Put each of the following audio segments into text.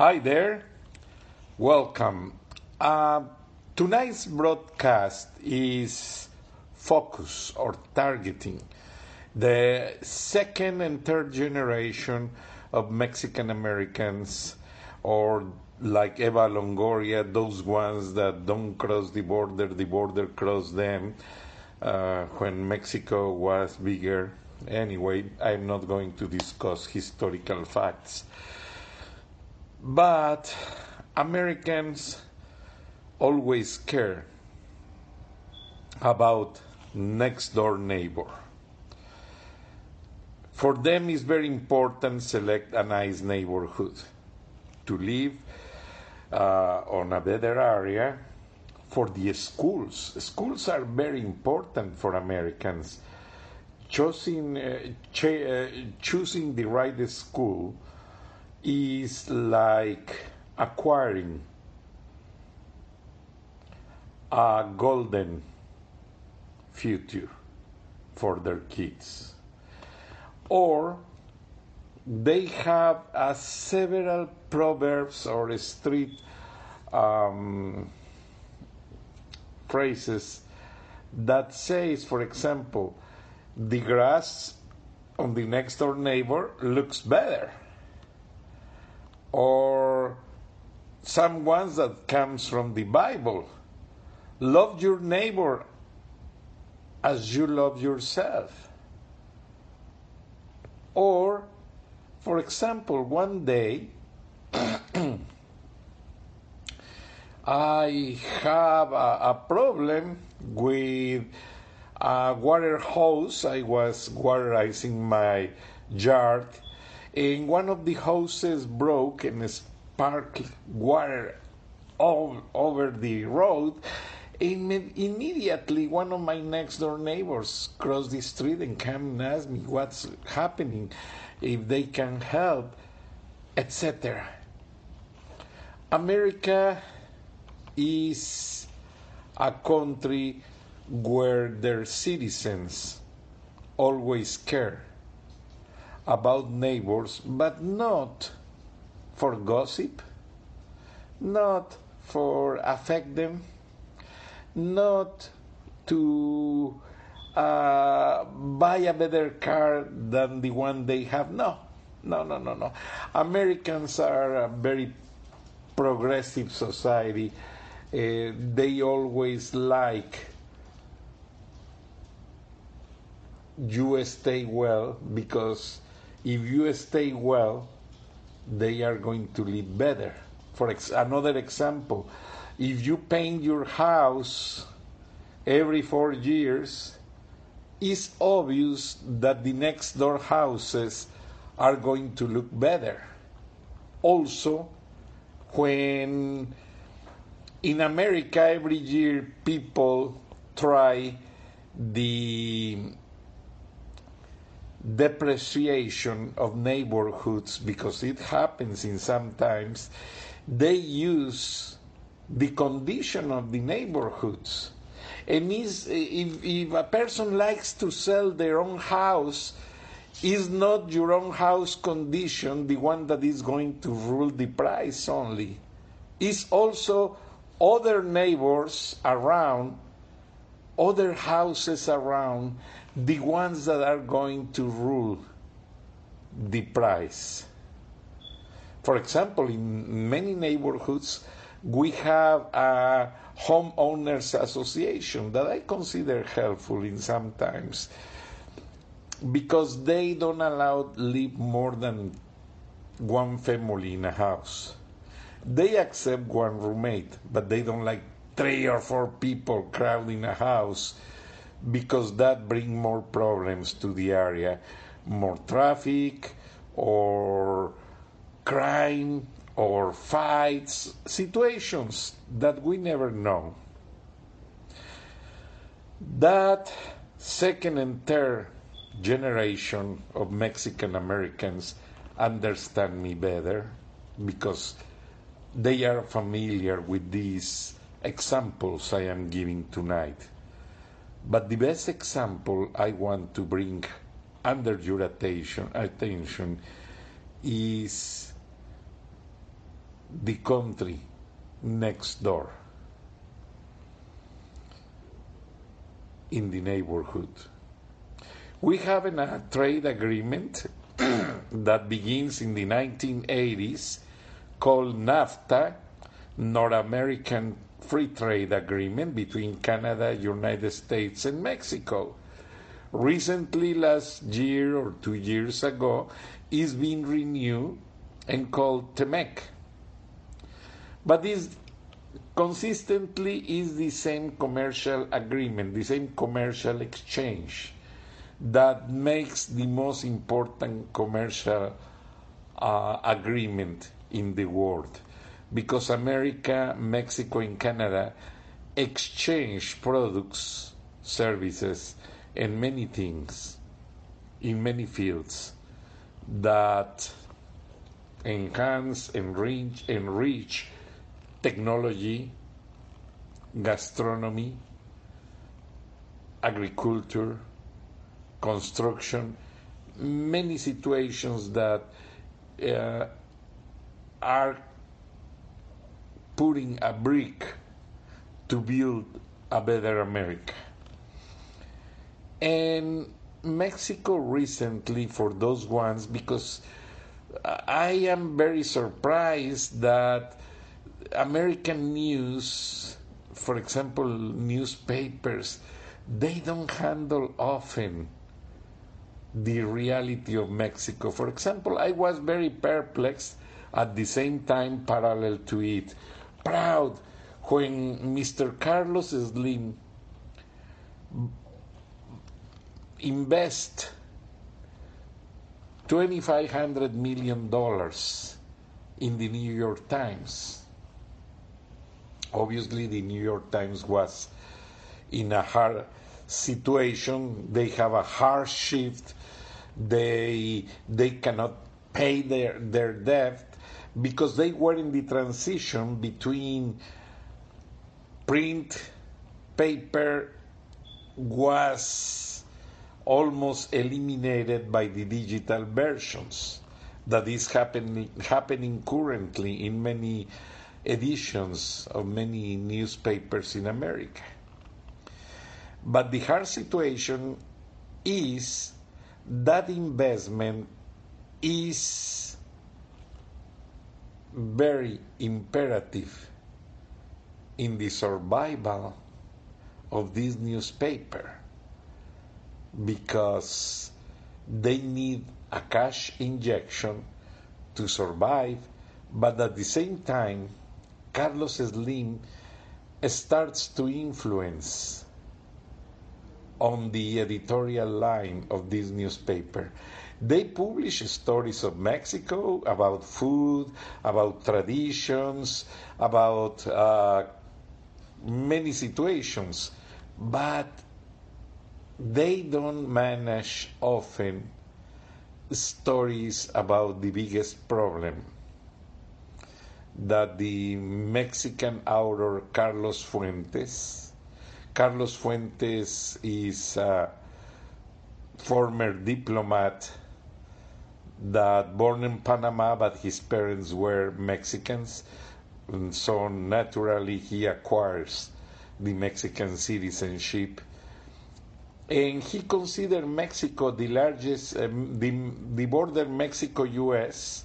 Hi there, welcome. Uh, tonight's broadcast is focus or targeting the second and third generation of Mexican Americans, or like Eva Longoria, those ones that don't cross the border, the border cross them uh, when Mexico was bigger. Anyway, I'm not going to discuss historical facts. But Americans always care about next door neighbor. For them, it's very important select a nice neighborhood to live uh, on a better area. For the schools, schools are very important for Americans. Choosing, uh, ch- uh, choosing the right school is like acquiring a golden future for their kids. Or they have uh, several proverbs or street um, phrases that says, for example, the grass on the next door neighbor looks better or some ones that comes from the bible. Love your neighbor as you love yourself. Or for example one day i have a, a problem with a water hose. I was waterizing my yard and one of the hoses broke and sparkled water all over the road. And immediately, one of my next door neighbors crossed the street and came and asked me what's happening, if they can help, etc. America is a country where their citizens always care about neighbors, but not for gossip, not for affect them, not to uh, buy a better car than the one they have. No, no, no, no, no. Americans are a very progressive society. Uh, they always like you stay well because if you stay well, they are going to live better. For ex- another example, if you paint your house every four years, it's obvious that the next door houses are going to look better. Also, when in America every year people try the depreciation of neighborhoods because it happens in sometimes they use the condition of the neighborhoods. And is, if, if a person likes to sell their own house is not your own house condition the one that is going to rule the price only? Is also other neighbors around other houses around the ones that are going to rule the price. For example, in many neighborhoods, We have a homeowners association that I consider helpful in sometimes because they don't allow live more than one family in a house. They accept one roommate, but they don't like three or four people crowding a house because that bring more problems to the area, more traffic or crime or fights, situations that we never know. That second and third generation of Mexican Americans understand me better because they are familiar with these examples I am giving tonight. But the best example I want to bring under your attention, attention is the country next door in the neighborhood. We have a trade agreement that begins in the 1980s called NAFTA, North American Free Trade Agreement between Canada, United States, and Mexico. Recently, last year or two years ago, is being renewed and called T-MEC. But this consistently is the same commercial agreement, the same commercial exchange that makes the most important commercial uh, agreement in the world because America, Mexico, and Canada exchange products, services, and many things in many fields that enhance, enrich, enrich technology, gastronomy, agriculture, construction, many situations that uh, are putting a brick to build a better America. And Mexico recently, for those ones, because I am very surprised that American news, for example, newspapers, they don't handle often the reality of Mexico. For example, I was very perplexed at the same time, parallel to it, proud when Mr. Carlos Slim invest $2,500 million in the New York Times. Obviously, the New York Times was in a hard situation. They have a hard shift they they cannot pay their their debt because they were in the transition between print paper was almost eliminated by the digital versions that is happening happening currently in many editions of many newspapers in America. But the hard situation is that investment is very imperative in the survival of this newspaper because they need a cash injection to survive, but at the same time, Carlos Slim starts to influence on the editorial line of this newspaper. They publish stories of Mexico about food, about traditions, about uh, many situations, but they don't manage often stories about the biggest problem that the Mexican author Carlos Fuentes Carlos Fuentes is a former diplomat that born in Panama, but his parents were Mexicans, and so naturally he acquires the Mexican citizenship. And he considered Mexico the largest, um, the, the border Mexico US,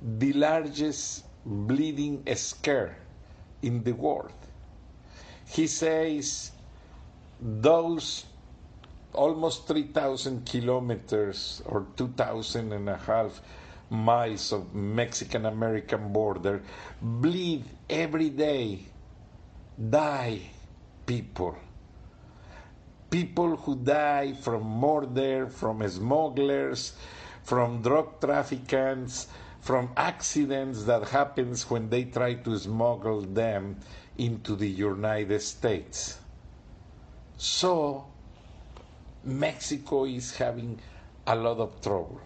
the largest bleeding scare in the world. He says those almost 3,000 kilometers or 2,000 and a half miles of Mexican American border bleed every day, die people. People who die from murder, from smugglers, from drug traffickers, from accidents that happens when they try to smuggle them into the United States. So Mexico is having a lot of trouble.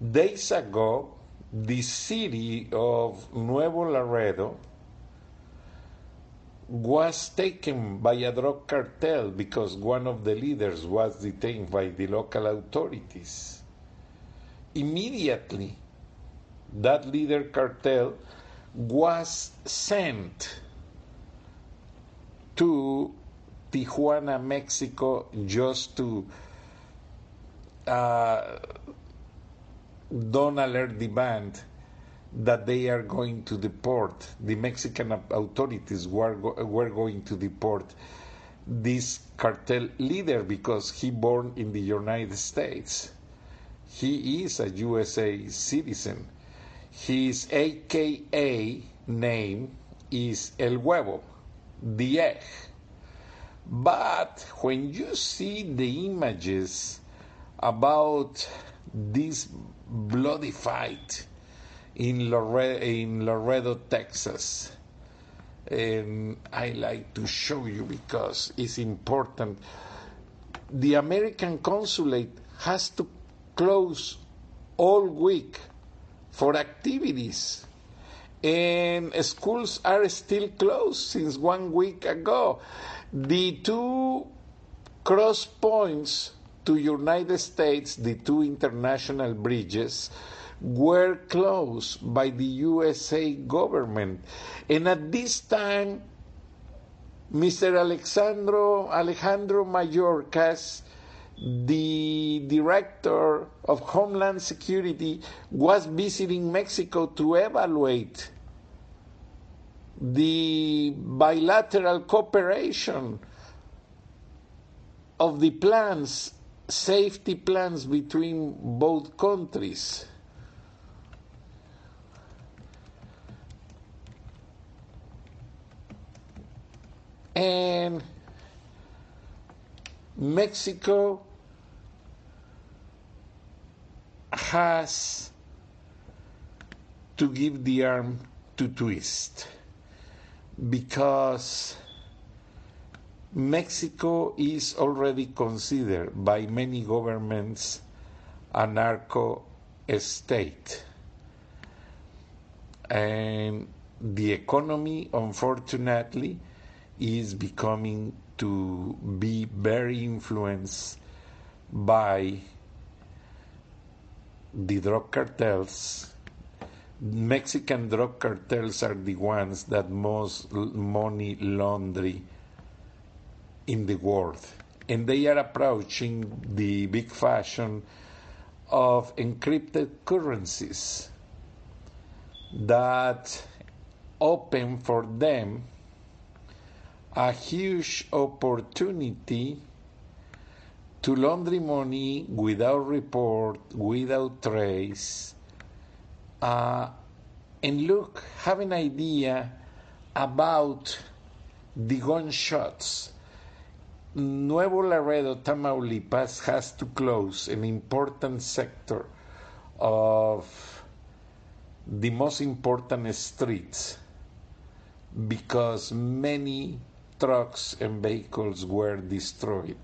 Days ago, the city of Nuevo Laredo was taken by a drug cartel because one of the leaders was detained by the local authorities. Immediately, that leader cartel was sent to Tijuana, Mexico, just to uh, don't alert the band that they are going to deport, the Mexican authorities were, were going to deport this cartel leader because he born in the United States. He is a USA citizen. His AKA name is El Huevo, the egg. But when you see the images about this bloody fight in Laredo, in Laredo Texas, and I like to show you because it's important. The American consulate has to close all week for activities and schools are still closed since one week ago. The two cross points to United States, the two international bridges, were closed by the USA government. And at this time, Mr. Alexandro Alejandro Mayorkas, the director of Homeland Security, was visiting Mexico to evaluate the bilateral cooperation of the plans, safety plans between both countries. And Mexico has to give the arm to twist because Mexico is already considered by many governments a narco state. And the economy, unfortunately, is becoming to be very influenced by the drug cartels Mexican drug cartels are the ones that most money laundry in the world. And they are approaching the big fashion of encrypted currencies that open for them a huge opportunity to launder money without report, without trace, uh, and look, have an idea about the gunshots. Nuevo Laredo, Tamaulipas has to close an important sector of the most important streets because many trucks and vehicles were destroyed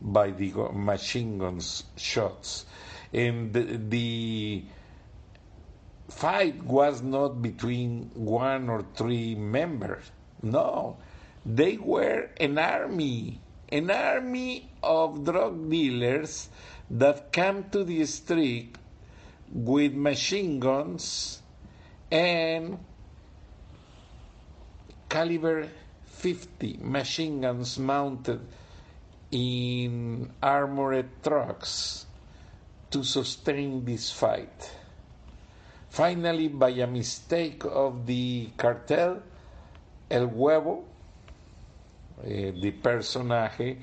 by the machine guns shots and the, the fight was not between one or three members. No, they were an army, an army of drug dealers that came to the street with machine guns and caliber 50 machine guns mounted in armored trucks to sustain this fight. Finally, by a mistake of the cartel, El Huevo, uh, the personage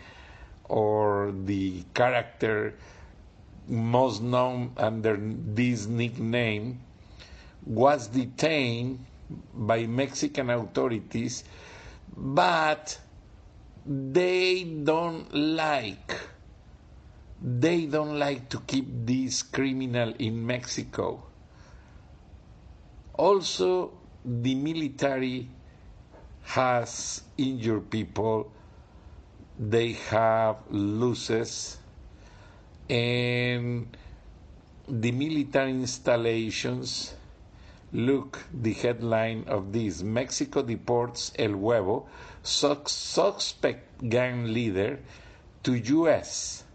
or the character most known under this nickname, was detained by Mexican authorities, but they don't like they don't like to keep this criminal in Mexico. Also, the military has injured people, they have losses, and the military installations. Look, the headline of this Mexico deports El Huevo, suspect gang leader, to U.S.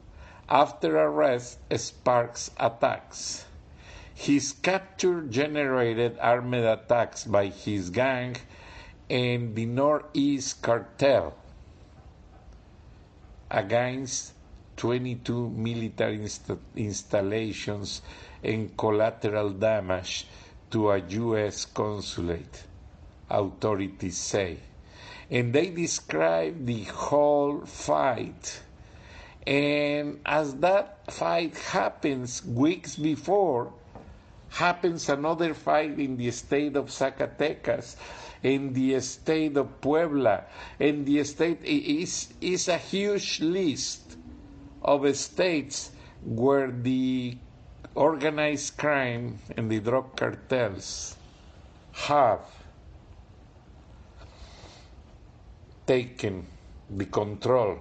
After arrest sparks attacks. His capture generated armed attacks by his gang and the Northeast Cartel against 22 military inst- installations and collateral damage to a U.S. consulate, authorities say. And they describe the whole fight. And as that fight happens weeks before, happens another fight in the state of Zacatecas, in the state of Puebla, in the state is is a huge list of states where the organized crime and the drug cartels have taken the control.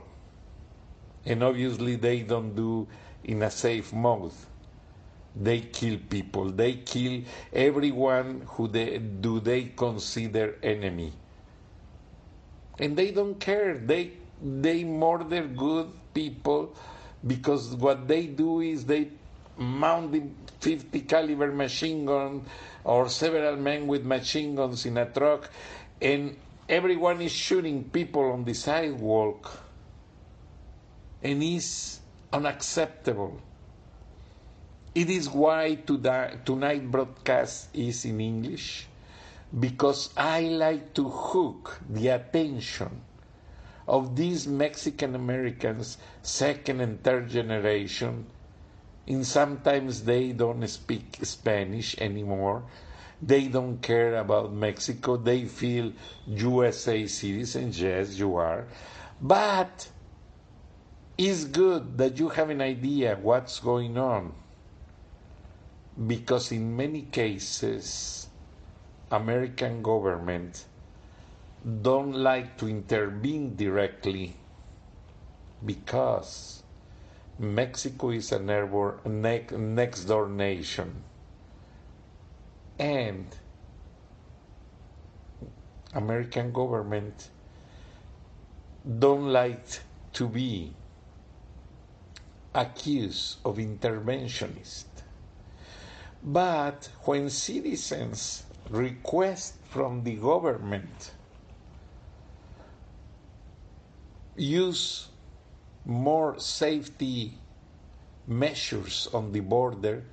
And obviously they don't do in a safe mode they kill people. They kill everyone who they, do they consider enemy. And they don't care. They they murder good people because what they do is they mount the 50 caliber machine gun or several men with machine guns in a truck and everyone is shooting people on the sidewalk and it's unacceptable it is why tonight broadcast is in English because I like to hook the attention of these Mexican Americans, second and third generation, and sometimes they don't speak Spanish anymore. They don't care about Mexico. They feel USA citizens. Yes, you are. But it's good that you have an idea what's going on because in many cases American government don't like to intervene directly because Mexico is a next door nation. And American government don't like to be accused of interventionist but when citizens request from the government use more safety measures on the border,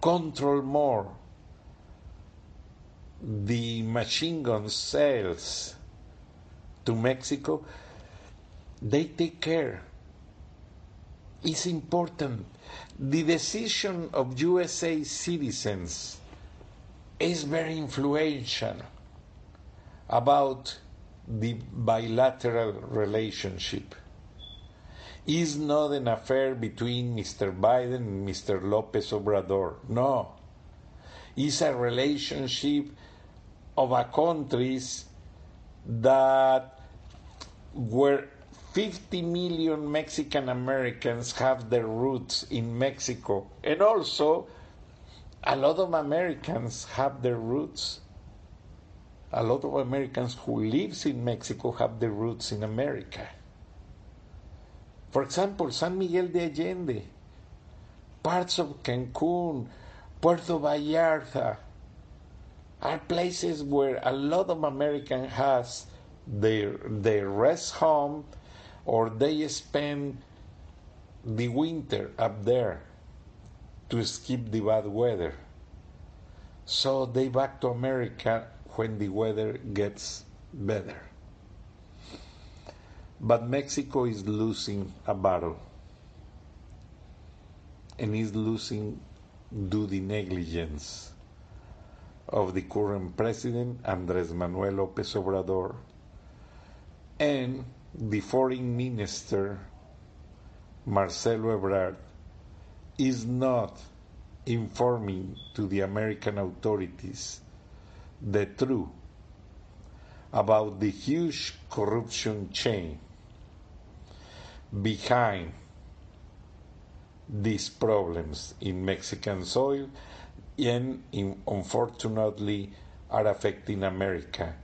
control more the machine gun sales to Mexico, they take care. It's important the decision of USA citizens is very influential about the bilateral relationship. Is not an affair between Mr. Biden and Mr. Lopez Obrador. No. It's a relationship of a countries that were 50 million Mexican Americans have their roots in Mexico, and also a lot of Americans have their roots. A lot of Americans who lives in Mexico have their roots in America. For example, San Miguel de Allende, parts of Cancun, Puerto Vallarta are places where a lot of Americans has their their rest home or they spend the winter up there. to skip the bad weather. So they back to America when the weather gets better. But Mexico is losing a battle and is losing due the negligence of the current president, Andres Manuel Lopez Obrador, and the foreign minister, Marcelo Ebrard, is not informing to the American authorities the truth about the huge corruption chain behind these problems in Mexican soil and in, unfortunately are affecting America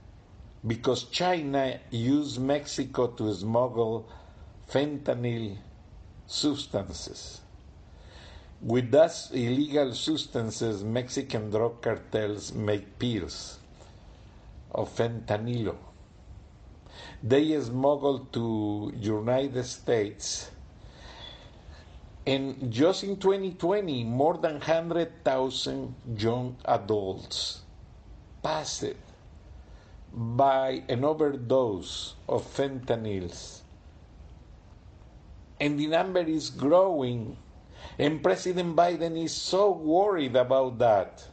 because China used Mexico to smuggle fentanyl substances. With those illegal substances, Mexican drug cartels make pills of fentanyl. They smuggle to United States and just in 2020, more than 100,000 young adults passed by an overdose of fentanyls. And the number is growing. And President Biden is so worried about that.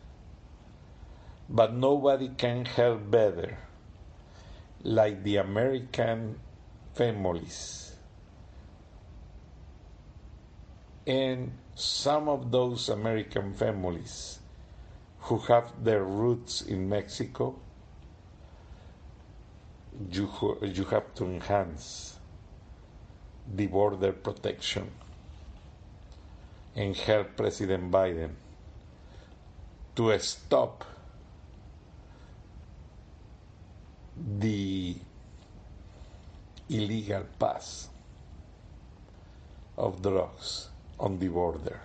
But nobody can help better, like the American families and some of those American families who have their roots in Mexico, you, you have to enhance the border protection and help President Biden to stop the illegal pass of drugs on the border.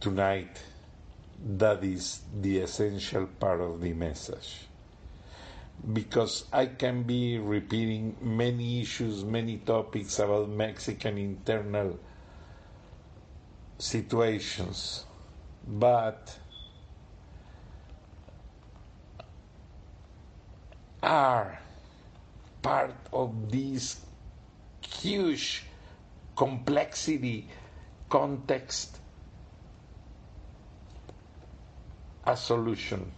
Tonight, that is the essential part of the message. Because I can be repeating many issues, many topics about Mexican internal situations, but are part of this huge complexity, context, a solution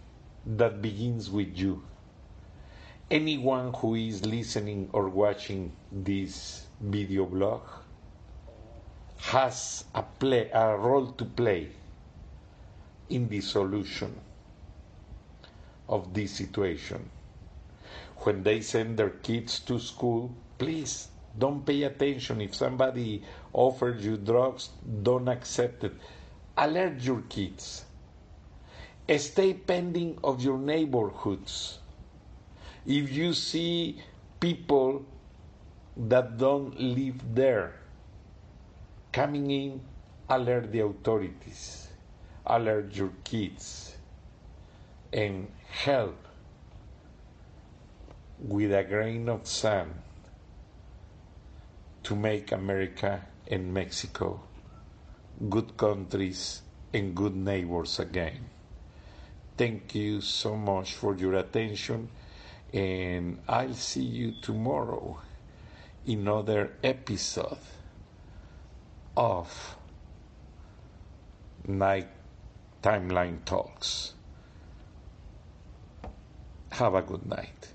that begins with you. Anyone who is listening or watching this video blog has a, play, a role to play in the solution of this situation. When they send their kids to school, please don't pay attention. If somebody offers you drugs, don't accept it. Alert your kids. Stay pending of your neighborhoods. If you see people that don't live there coming in, alert the authorities, alert your kids, and help with a grain of sand to make America and Mexico good countries and good neighbors again. Thank you so much for your attention, and I'll see you tomorrow in another episode of Night Timeline Talks. Have a good night.